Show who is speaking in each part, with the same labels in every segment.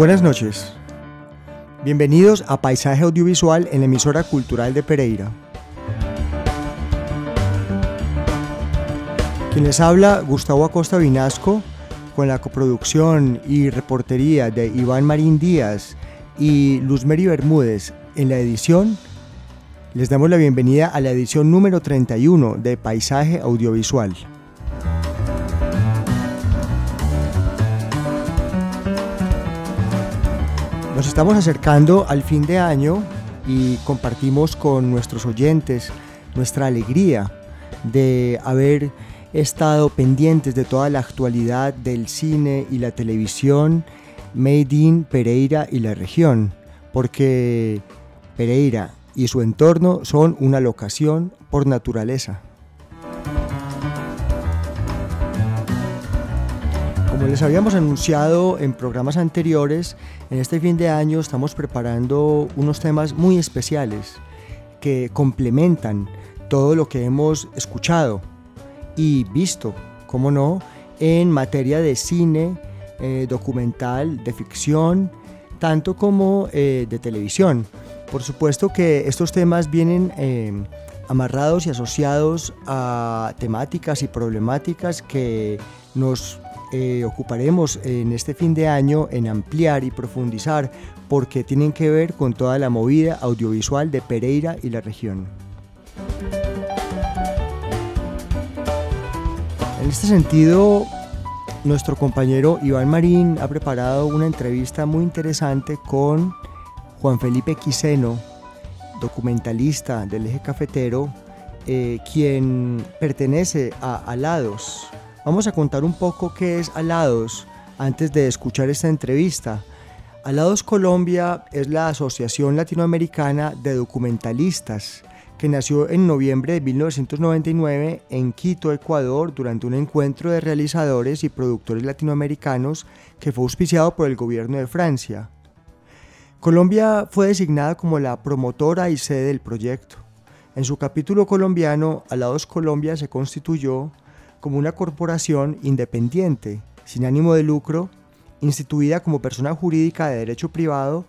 Speaker 1: Buenas noches. Bienvenidos a Paisaje Audiovisual en la emisora cultural de Pereira. Quien les habla, Gustavo Acosta Vinasco, con la coproducción y reportería de Iván Marín Díaz y Luzmeri Bermúdez en la edición, les damos la bienvenida a la edición número 31 de Paisaje Audiovisual. Nos estamos acercando al fin de año y compartimos con nuestros oyentes nuestra alegría de haber estado pendientes de toda la actualidad del cine y la televisión Made in Pereira y la región, porque Pereira y su entorno son una locación por naturaleza. Como les habíamos anunciado en programas anteriores, en este fin de año estamos preparando unos temas muy especiales que complementan todo lo que hemos escuchado y visto, como no, en materia de cine, eh, documental, de ficción, tanto como eh, de televisión. Por supuesto que estos temas vienen eh, amarrados y asociados a temáticas y problemáticas que nos eh, ocuparemos en este fin de año en ampliar y profundizar porque tienen que ver con toda la movida audiovisual de Pereira y la región. En este sentido, nuestro compañero Iván Marín ha preparado una entrevista muy interesante con Juan Felipe Quiseno, documentalista del eje cafetero, eh, quien pertenece a Alados, Vamos a contar un poco qué es Alados antes de escuchar esta entrevista. Alados Colombia es la Asociación Latinoamericana de Documentalistas que nació en noviembre de 1999 en Quito, Ecuador, durante un encuentro de realizadores y productores latinoamericanos que fue auspiciado por el gobierno de Francia. Colombia fue designada como la promotora y sede del proyecto. En su capítulo colombiano, Alados Colombia se constituyó como una corporación independiente, sin ánimo de lucro, instituida como persona jurídica de derecho privado,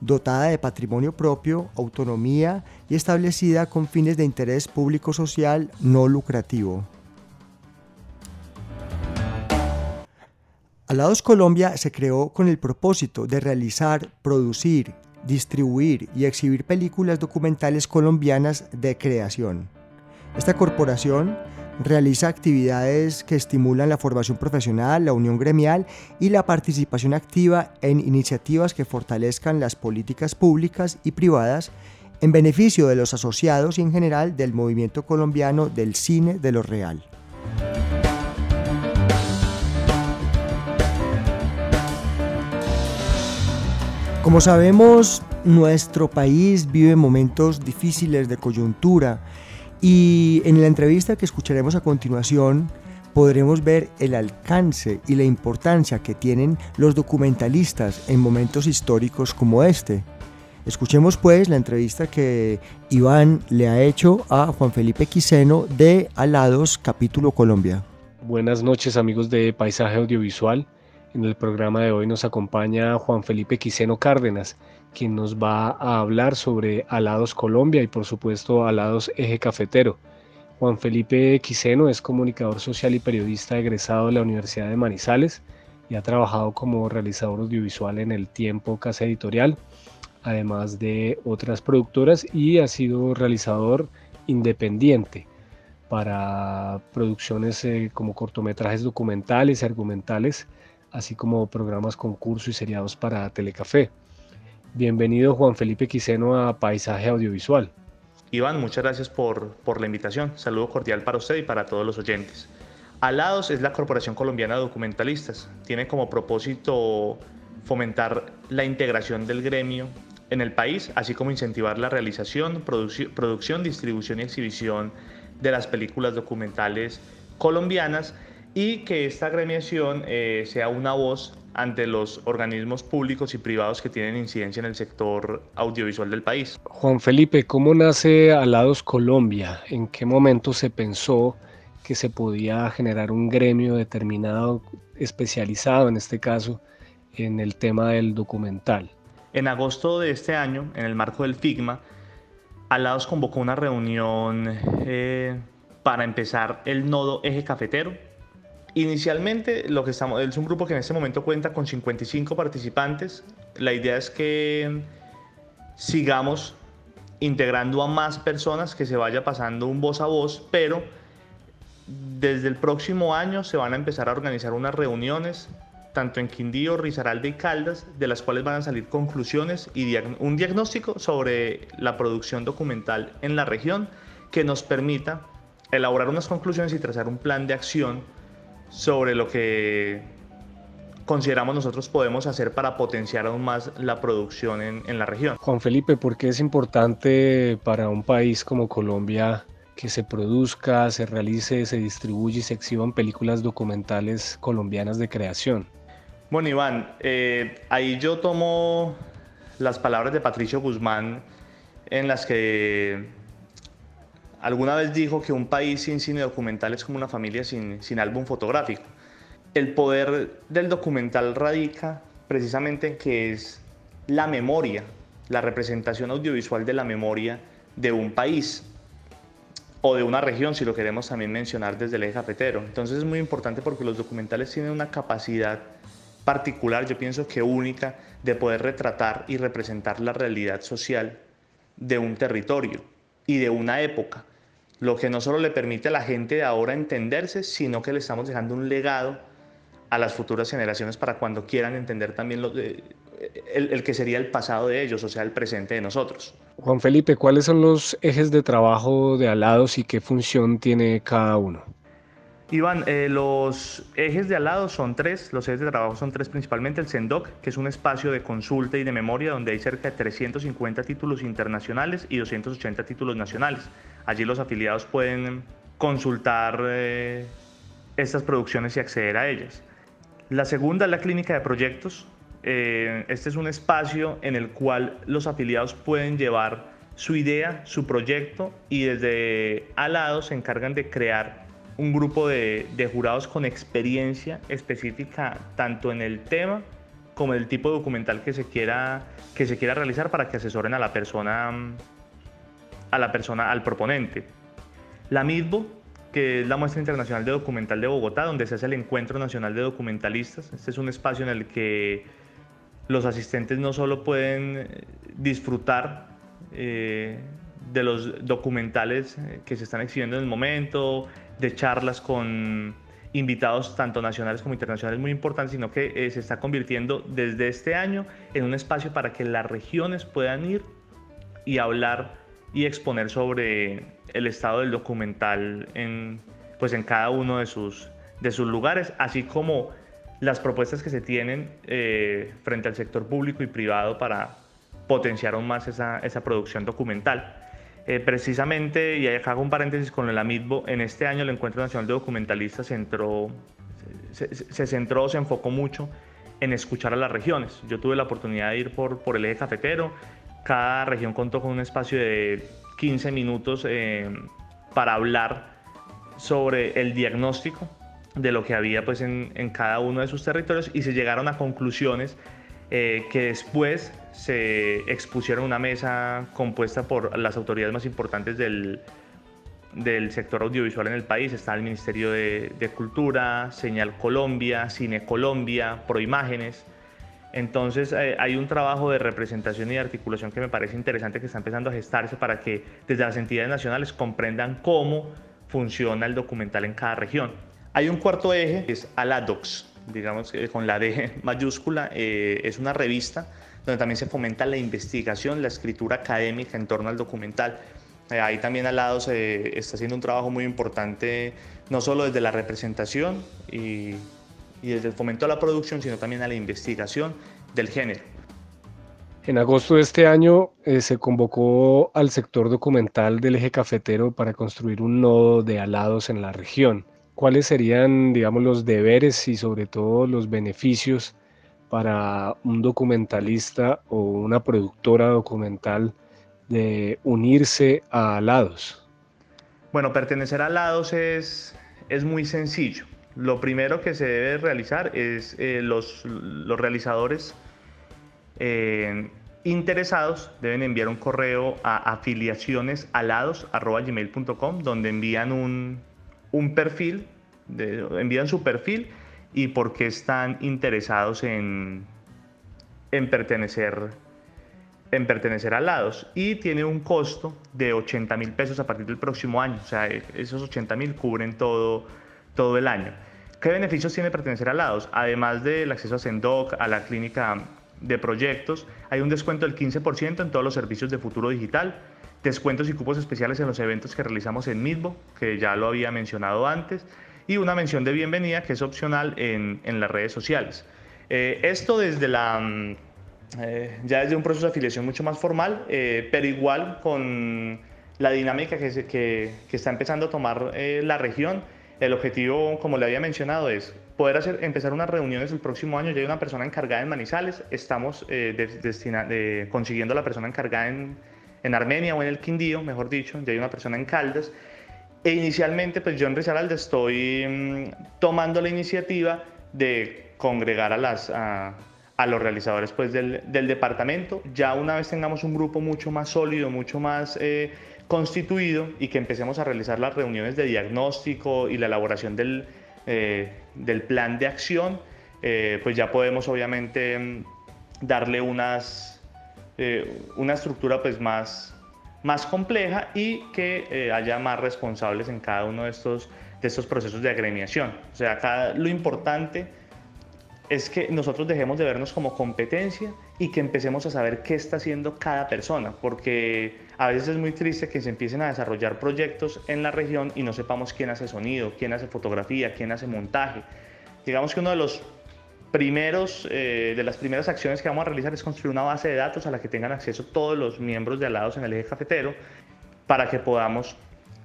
Speaker 1: dotada de patrimonio propio, autonomía y establecida con fines de interés público social no lucrativo. Alados Colombia se creó con el propósito de realizar, producir, distribuir y exhibir películas documentales colombianas de creación. Esta corporación Realiza actividades que estimulan la formación profesional, la unión gremial y la participación activa en iniciativas que fortalezcan las políticas públicas y privadas en beneficio de los asociados y en general del movimiento colombiano del cine de lo real. Como sabemos, nuestro país vive momentos difíciles de coyuntura y en la entrevista que escucharemos a continuación podremos ver el alcance y la importancia que tienen los documentalistas en momentos históricos como este. Escuchemos pues la entrevista que Iván le ha hecho a Juan Felipe Quiseno de Alados, capítulo Colombia.
Speaker 2: Buenas noches amigos de Paisaje Audiovisual. En el programa de hoy nos acompaña Juan Felipe Quiseno Cárdenas, quien nos va a hablar sobre Alados Colombia y por supuesto Alados Eje Cafetero. Juan Felipe Quiseno es comunicador social y periodista egresado de la Universidad de Manizales y ha trabajado como realizador audiovisual en el Tiempo Casa Editorial, además de otras productoras y ha sido realizador independiente para producciones eh, como cortometrajes documentales y argumentales, así como programas concurso y seriados para Telecafé. Bienvenido Juan Felipe Quiseno a Paisaje Audiovisual.
Speaker 3: Iván, muchas gracias por, por la invitación. Saludo cordial para usted y para todos los oyentes. Alados es la Corporación Colombiana de Documentalistas. Tiene como propósito fomentar la integración del gremio en el país, así como incentivar la realización, producción, distribución y exhibición de las películas documentales colombianas y que esta gremiación eh, sea una voz ante los organismos públicos y privados que tienen incidencia en el sector audiovisual del país.
Speaker 2: Juan Felipe, ¿cómo nace Alados Colombia? ¿En qué momento se pensó que se podía generar un gremio determinado, especializado en este caso, en el tema del documental?
Speaker 3: En agosto de este año, en el marco del FIGMA, Alados convocó una reunión eh, para empezar el nodo eje cafetero, Inicialmente, lo que estamos, es un grupo que en este momento cuenta con 55 participantes. La idea es que sigamos integrando a más personas, que se vaya pasando un voz a voz, pero desde el próximo año se van a empezar a organizar unas reuniones, tanto en Quindío, Risaralda y Caldas, de las cuales van a salir conclusiones y un diagnóstico sobre la producción documental en la región que nos permita elaborar unas conclusiones y trazar un plan de acción sobre lo que consideramos nosotros podemos hacer para potenciar aún más la producción en, la región.
Speaker 2: Juan Felipe, ¿por qué es importante para un país como Colombia que se produzca, se realice, se distribuya y se exhiban películas documentales colombianas de creación?
Speaker 3: Bueno, Iván, eh, ahí yo tomo las palabras de Patricio Guzmán en las que Alguna vez dijo que un país sin cine documental es como una familia sin, sin álbum fotográfico. El poder del documental radica precisamente en que es la memoria, la representación audiovisual de la memoria de un país o de una región, si lo queremos también mencionar desde el eje cafetero. Entonces es muy importante porque los documentales tienen una capacidad particular, yo pienso que única, de poder retratar y representar la realidad social de un territorio y de una época lo que no solo le permite a la gente de ahora entenderse, sino que le estamos dejando un legado a las futuras generaciones para cuando quieran entender también el, que sería el pasado de ellos, o sea, el presente de nosotros.
Speaker 2: Juan Felipe, ¿cuáles son los ejes de trabajo de alados y qué función tiene cada uno?
Speaker 3: Iván, eh, los ejes de alados son tres, los ejes de trabajo son tres principalmente, el SENDOC, que es un espacio de consulta y de memoria donde hay cerca de 350 títulos internacionales y 280 títulos nacionales. Allí los afiliados pueden consultar eh, estas producciones y acceder a ellas. La segunda es la clínica de proyectos. Eh, este es un espacio en el cual los afiliados pueden llevar su idea, su proyecto y desde al se encargan de crear un grupo de, jurados con experiencia específica tanto en el tema como en el tipo de documental que se quiera, que se quiera realizar para que asesoren a la persona a la persona, al proponente. La MIDBO, que es la Muestra Internacional de Documental de Bogotá, donde se hace el Encuentro Nacional de Documentalistas. Este es un espacio en el que los asistentes no solo pueden eh, disfrutar eh, de los documentales eh, que se están exhibiendo en el momento, de charlas con invitados tanto nacionales como internacionales muy importantes, sino que se está convirtiendo desde este año en un espacio para que las regiones puedan ir y hablar y exponer sobre el estado del documental en, pues en cada uno de sus, de sus lugares, así como las propuestas que se tienen eh, frente al sector público y privado para potenciar aún más esa, esa producción documental. Eh, precisamente, y acá hago un paréntesis con el AMITBO, en este año el Encuentro Nacional de Documentalistas centró, se, se, centró, se enfocó mucho en escuchar a las regiones. Yo tuve la oportunidad de ir por, por el eje cafetero cada región contó con un espacio de 15 minutos eh, para hablar sobre el diagnóstico de lo que había pues, en, cada uno de sus territorios y se llegaron a conclusiones eh, que después se expusieron una mesa compuesta por las autoridades más importantes del, del sector audiovisual en el país. Está el Ministerio de, de Cultura, Señal Colombia, Cine Colombia, Proimágenes. Entonces eh, hay un trabajo de representación y de articulación que me parece interesante que está empezando a gestarse para que desde las entidades nacionales comprendan cómo funciona el documental en cada región. Hay un cuarto eje, que es ALADOX. Digamos con la D mayúscula, es una revista donde también se fomenta la investigación, la escritura académica en torno al documental. ahí también al lado se está haciendo un trabajo muy importante, no solo desde la representación y, y desde el fomento a la producción, sino también a la investigación del género.
Speaker 2: En agosto de este año eh, se convocó al sector documental del eje cafetero para construir un nodo de alados en la región. ¿Cuáles serían, digamos, los deberes y sobre todo los beneficios para un documentalista o una productora documental de unirse a alados?
Speaker 3: Bueno, pertenecer a alados es, es muy sencillo. Lo primero que se debe realizar es eh, los, los realizadores eh, interesados deben enviar un correo a afiliacionesalados.gmail.com donde envían un, perfil, envían su perfil y por qué están interesados en, en pertenecer en pertenecer a Lados y tiene un costo de 80 mil pesos a partir del próximo año. O sea, esos 80 mil cubren todo, todo el año. ¿Qué beneficios tiene pertenecer a Lados? Además del acceso a Sendoc, a la clínica de proyectos, hay un descuento del 15% en todos los servicios de futuro digital, descuentos y cupos especiales en los eventos que realizamos en Midbo, que ya lo había mencionado antes, y una mención de bienvenida que es opcional en, en las redes sociales. Eh, esto desde la, mm, eh, ya desde un proceso de afiliación mucho más formal, eh, pero igual con la dinámica que, que, que está empezando a tomar la región. El objetivo, como le había mencionado, es poder hacer, empezar unas reuniones el próximo año. Ya hay una persona encargada en Manizales, estamos eh, consiguiendo la persona encargada en, en, Armenia o en el Quindío, mejor dicho, ya hay una persona en Caldas. E inicialmente, pues yo en Risaralda estoy mm, tomando la iniciativa de congregar a, las, a, los realizadores pues, del, del, departamento. Ya una vez tengamos un grupo mucho más sólido, mucho más eh, constituido y que empecemos a realizar las reuniones de diagnóstico y la elaboración del, eh, del plan de acción, eh, pues ya podemos obviamente mm, darle unas, eh, una estructura pues más, más compleja y que haya más responsables en cada uno de estos, de estos procesos de agremiación. O sea, acá lo importante es que nosotros dejemos de vernos como competencia y que empecemos a saber qué está haciendo cada persona, porque a veces es muy triste que se empiecen a desarrollar proyectos en la región y no sepamos quién hace sonido, quién hace fotografía, quién hace montaje. Digamos que uno de los primeros, eh, de las primeras acciones que vamos a realizar es construir una base de datos a la que tengan acceso todos los miembros de Alados en el eje cafetero para que podamos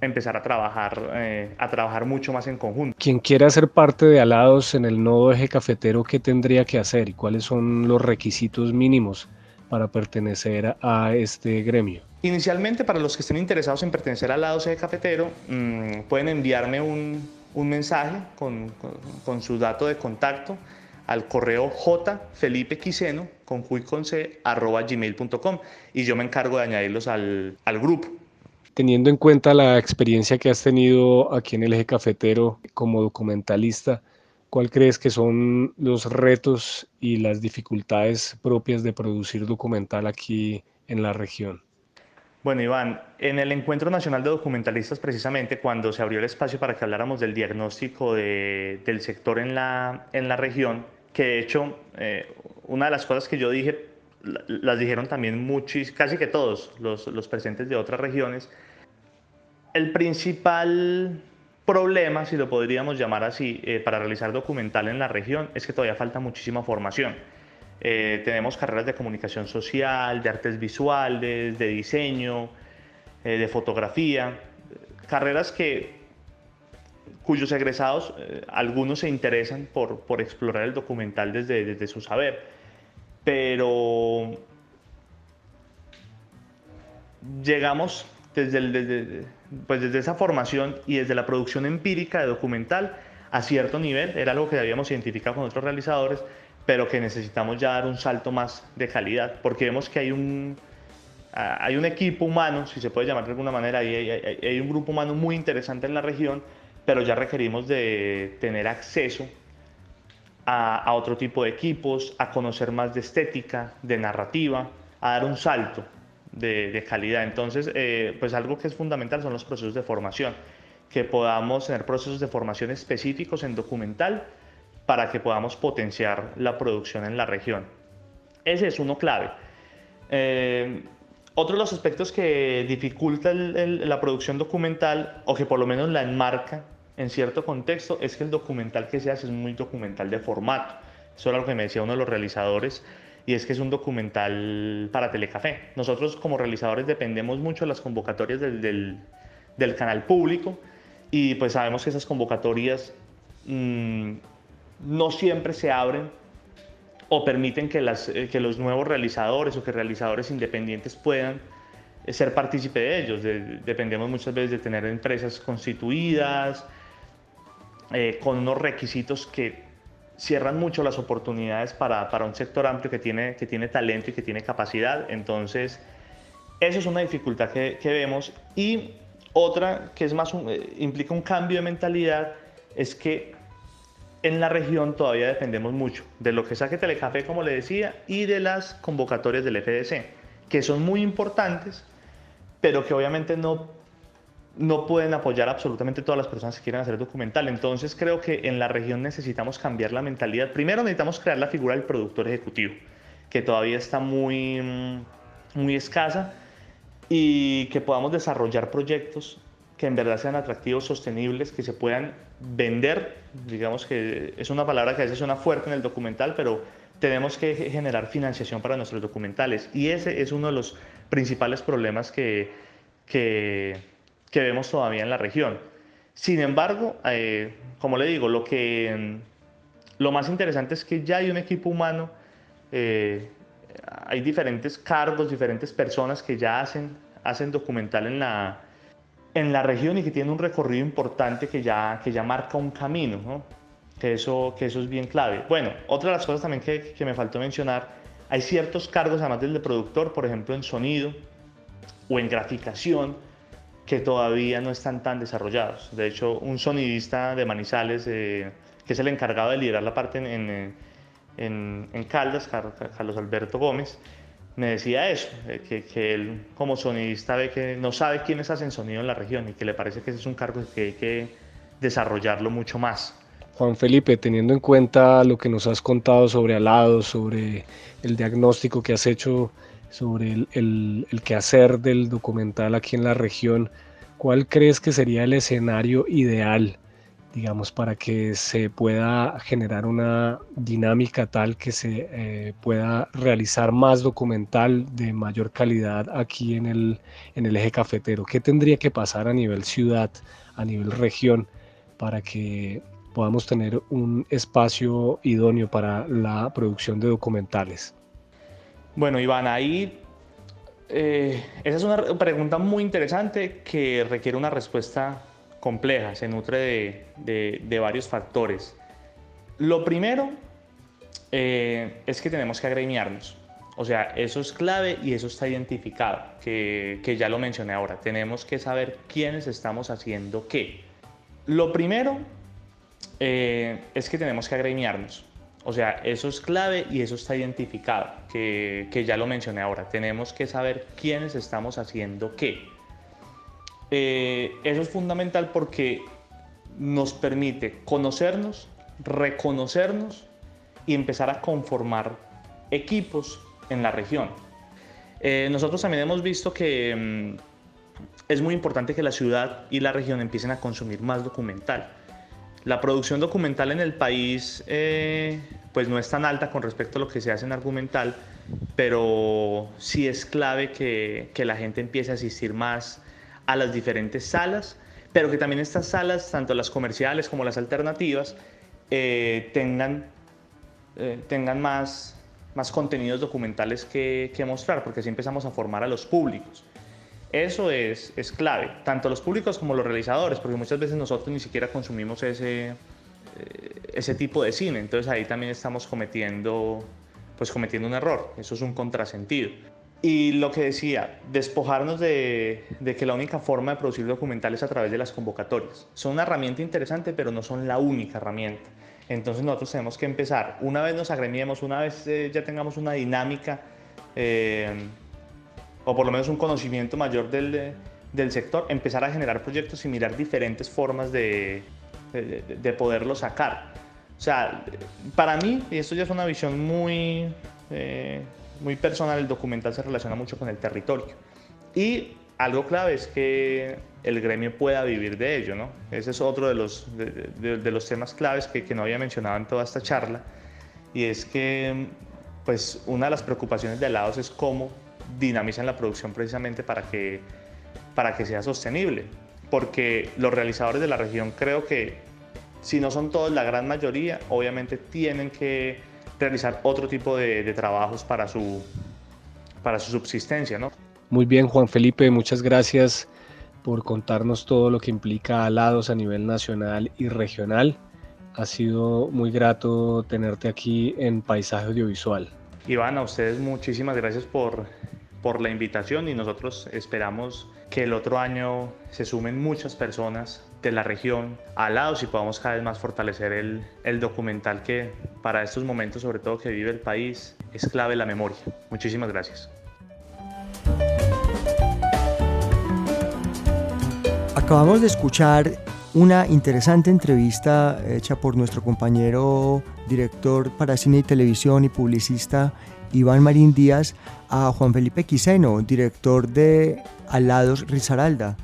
Speaker 3: empezar a trabajar, eh, a trabajar mucho más en conjunto.
Speaker 2: Quien quiera ser parte de Alados en el nodo eje cafetero, ¿qué tendría que hacer y cuáles son los requisitos mínimos para pertenecer a este gremio?
Speaker 3: Inicialmente, para los que estén interesados en pertenecer al lado de cafetero, mmm, pueden enviarme un, un mensaje con, con, con, su dato de contacto al correo jfelipequiseno con con c, arroba gmail.com y yo me encargo de añadirlos al, al grupo.
Speaker 2: Teniendo en cuenta la experiencia que has tenido aquí en el eje cafetero como documentalista, ¿cuál crees que son los retos y las dificultades propias de producir documental aquí en la región?
Speaker 3: Bueno, Iván, en el Encuentro Nacional de Documentalistas, precisamente cuando se abrió el espacio para que habláramos del diagnóstico de, del sector en la, en la región, que de hecho, eh, una de las cosas que yo dije, las dijeron también muchos, casi que todos los, los presentes de otras regiones, el principal problema, si lo podríamos llamar así, eh, para realizar documental en la región es que todavía falta muchísima formación. Eh, tenemos carreras de comunicación social, de artes visuales, de diseño, eh, de fotografía, carreras que, cuyos egresados, eh, algunos se interesan por, por, explorar el documental desde, desde su saber, pero llegamos desde, desde, pues desde esa formación y desde la producción empírica de documental a cierto nivel, era algo que habíamos identificado con otros realizadores, pero que necesitamos ya dar un salto más de calidad, porque vemos que hay un, hay un equipo humano, si se puede llamar de alguna manera, hay, hay, hay un grupo humano muy interesante en la región, pero ya requerimos de tener acceso a, otro tipo de equipos, a conocer más de estética, de narrativa, a dar un salto de, de calidad. Entonces, eh, pues algo que es fundamental son los procesos de formación, que podamos tener procesos de formación específicos en documental, para que podamos potenciar la producción en la región. Ese es uno clave. Eh, otro de los aspectos que dificulta la producción documental o que por lo menos la enmarca en cierto contexto es que el documental que se hace es muy documental de formato. Eso era lo que me decía uno de los realizadores y es que es un documental para Telecafé. Nosotros como realizadores dependemos mucho de las convocatorias del, canal público y pues sabemos que esas convocatorias mm, no siempre se abren o permiten que, las, eh, que los nuevos realizadores o que realizadores independientes puedan eh, ser partícipe de ellos. dependemos muchas veces de tener empresas constituidas, eh, con unos requisitos que cierran mucho las oportunidades para, para, un sector amplio que tiene, que tiene talento y que tiene capacidad. Entonces, eso es una dificultad que, que vemos. Y otra que es más implica un cambio de mentalidad es que en la región todavía dependemos mucho de lo que saque Telecafé, como le decía, y de las convocatorias del FDC, que son muy importantes, pero que obviamente no, no pueden apoyar absolutamente todas las personas que quieran hacer documental. Entonces creo que en la región necesitamos cambiar la mentalidad. Primero necesitamos crear la figura del productor ejecutivo, que todavía está muy, muy escasa, y que podamos desarrollar proyectos que en verdad sean atractivos, sostenibles, que se puedan vender, digamos que es una palabra que a veces suena fuerte en el documental, pero tenemos que generar financiación para nuestros documentales. Y ese es uno de los principales problemas que, que, vemos todavía en la región. Sin embargo, eh, como le digo, lo, que, lo más interesante es que ya hay un equipo humano, eh, hay diferentes cargos, diferentes personas que ya hacen, hacen documental en la, en la región y que tiene un recorrido importante que ya, que ya marca un camino, ¿no? que, eso, que eso es bien clave. Bueno, otra de las cosas también que, que me faltó mencionar, hay ciertos cargos además del de productor, por ejemplo en sonido o en graficación, que todavía no están tan desarrollados. De hecho, un sonidista de Manizales, eh, que es el encargado de liderar la parte en, en, en Caldas, Carlos Alberto Gómez, me decía eso, que, que, él como sonidista ve que no sabe quiénes hacen sonido en la región y que le parece que ese es un cargo que hay que desarrollarlo mucho más.
Speaker 2: Juan Felipe, teniendo en cuenta lo que nos has contado sobre Alados, sobre el diagnóstico que has hecho sobre el, el, el quehacer del documental aquí en la región, ¿cuál crees que sería el escenario ideal digamos, para que se pueda generar una dinámica tal que se eh, pueda realizar más documental de mayor calidad aquí en el, en el eje cafetero. ¿Qué tendría que pasar a nivel ciudad, a nivel región, para que podamos tener un espacio idóneo para la producción de documentales?
Speaker 3: Bueno, Iván, ahí eh, esa es una pregunta muy interesante que requiere una respuesta compleja, se nutre de, varios factores. Lo primero eh, es que tenemos que agremiarnos. O sea, eso es clave y eso está identificado, que, ya lo mencioné ahora. Tenemos que saber quiénes estamos haciendo qué. Lo primero eh, es que tenemos que agremiarnos. O sea, eso es clave y eso está identificado, que, que ya lo mencioné ahora. Tenemos que saber quiénes estamos haciendo qué. Eh, eso es fundamental porque nos permite conocernos, reconocernos y empezar a conformar equipos en la región. Eh, nosotros también hemos visto que mm, es muy importante que la ciudad y la región empiecen a consumir más documental. La producción documental en el país eh, pues no es tan alta con respecto a lo que se hace en argumental, pero sí es clave que, que la gente empiece a asistir más a las diferentes salas, pero que también estas salas, tanto las comerciales como las alternativas, eh, tengan, eh, tengan más, más contenidos documentales que, que, mostrar, porque así empezamos a formar a los públicos. Eso es, es clave, tanto los públicos como los realizadores, porque muchas veces nosotros ni siquiera consumimos ese, eh, ese tipo de cine, entonces ahí también estamos cometiendo, pues cometiendo un error, eso es un contrasentido. Y lo que decía, despojarnos de, que la única forma de producir documentales es a través de las convocatorias. Son una herramienta interesante, pero no son la única herramienta. Entonces nosotros tenemos que empezar, una vez nos agremiemos, una vez eh, ya tengamos una dinámica eh, o por lo menos un conocimiento mayor del, del, sector, empezar a generar proyectos y mirar diferentes formas de, de, de poderlo sacar. O sea, para mí, y esto ya es una visión muy, eh, muy personal, el documental se relaciona mucho con el territorio. Y algo clave es que el gremio pueda vivir de ello, ¿no? Ese es otro de los, de, los temas claves que, que, no había mencionado en toda esta charla, y es que pues una de las preocupaciones de helados es cómo dinamizan la producción precisamente para que, para que sea sostenible, porque los realizadores de la región creo que si no son todos, la gran mayoría, obviamente tienen que realizar otro tipo de, de trabajos para su, para su subsistencia, ¿no?
Speaker 2: Muy bien, Juan Felipe, muchas gracias por contarnos todo lo que implica alados a nivel nacional y regional. Ha sido muy grato tenerte aquí en Paisaje Audiovisual.
Speaker 3: Iván, a ustedes muchísimas gracias por, por la invitación y nosotros esperamos que el otro año se sumen muchas personas de la región a lados y podamos cada vez más fortalecer el, el documental que para estos momentos, sobre todo que vive el país, es clave la memoria. Muchísimas gracias.
Speaker 1: Acabamos de escuchar una interesante entrevista hecha por nuestro compañero director para cine y televisión y publicista Iván Marín Díaz a Juan Felipe Quiseno, director de Alados Rizaralda,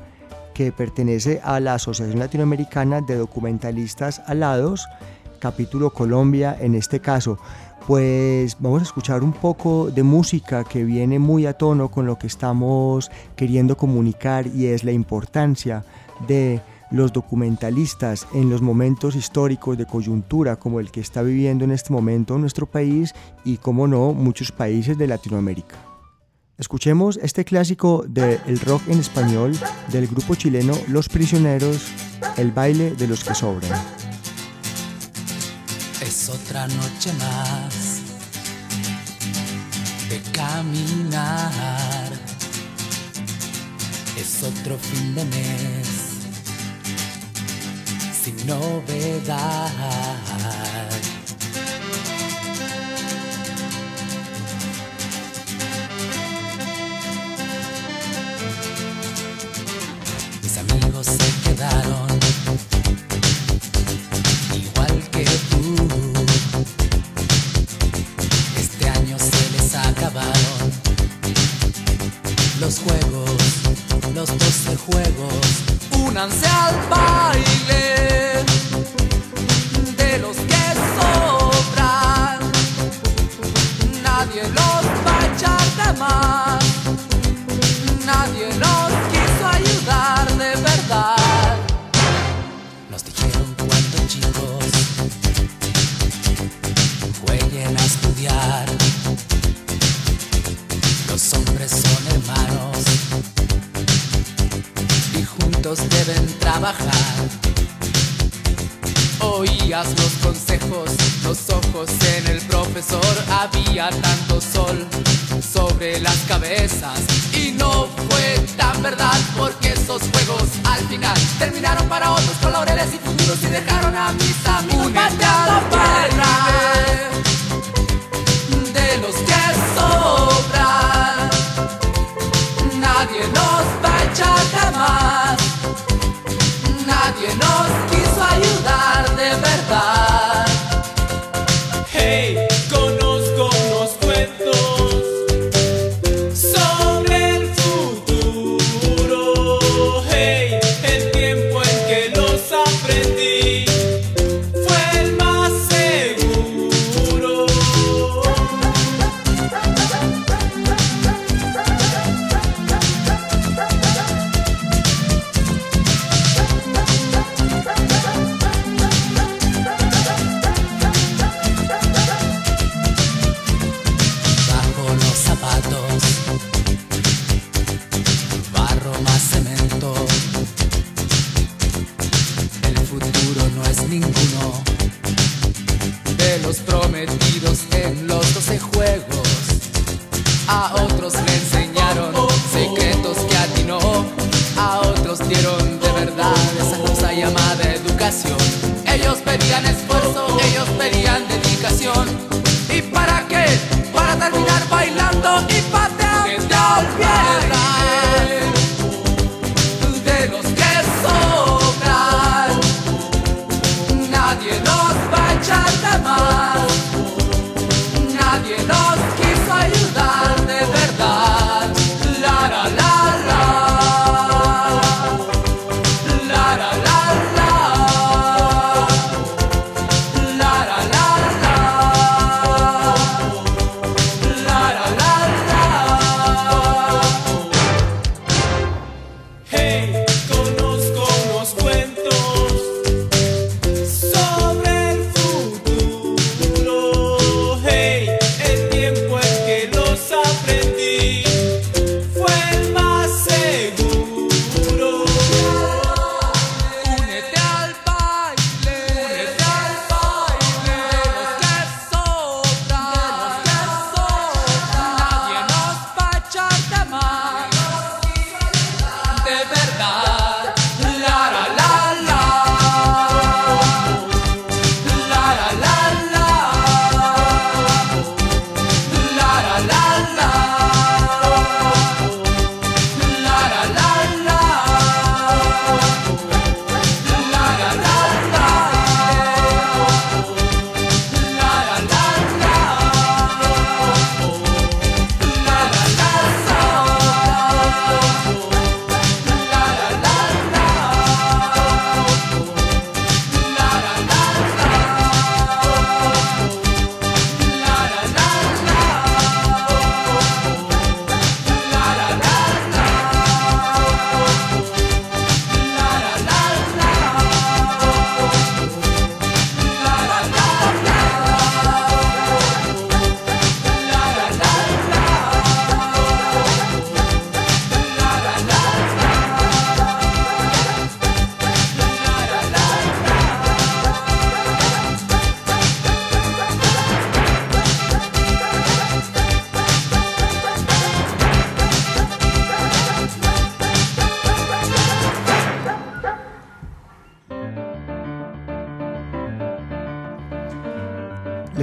Speaker 1: que pertenece a la Asociación Latinoamericana de Documentalistas Alados, capítulo Colombia en este caso pues vamos a escuchar un poco de música que viene muy a tono con lo que estamos queriendo comunicar y es la importancia de los documentalistas en los momentos históricos de coyuntura como el que está viviendo en este momento nuestro país y, como no, muchos países de Latinoamérica. Escuchemos este clásico del rock en español del grupo chileno Los Prisioneros, El baile de los que sobran
Speaker 4: otra noche más de caminar. Es otro fin de mes sin novedad. Los consejos, los ojos en el profesor, había tanto sol sobre las cabezas y no fue tan verdad porque esos juegos al final terminaron para otros con laureles y futuros y dejaron a mis amigos la de los que sobran nadie nos va a echar jamás. Nadie nos de verdad.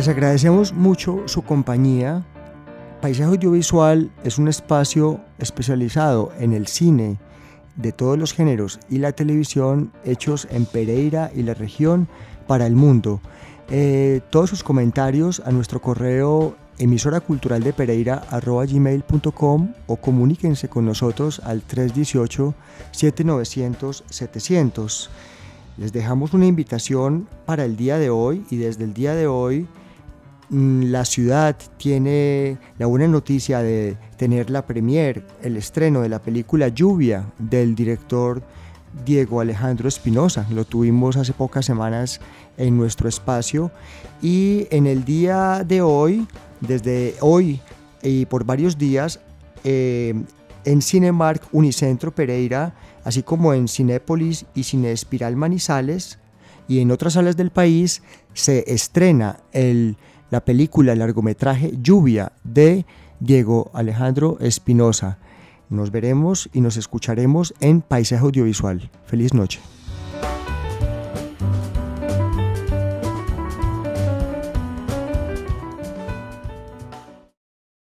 Speaker 1: Les agradecemos mucho su compañía. Paisaje Audiovisual es un espacio especializado en el cine de todos los géneros y la televisión hechos en Pereira y la región para el mundo. Eh, todos sus comentarios a nuestro correo emisora cultural de Pereira gmail.com o comuníquense con nosotros al 318-7900-700. Les dejamos una invitación para el día de hoy y desde el día de hoy la ciudad tiene la buena noticia de tener la premier, el estreno de la película Lluvia del director Diego Alejandro Espinosa. Lo tuvimos hace pocas semanas en nuestro espacio y en el día de hoy, desde hoy y por varios días, eh, en Cinemark Unicentro Pereira, así como en Cinépolis y Cine Espiral Manizales y en otras salas del país, se estrena el, la película largometraje Lluvia de Diego Alejandro Espinosa. Nos veremos y nos escucharemos en Paisaje Audiovisual. Feliz noche.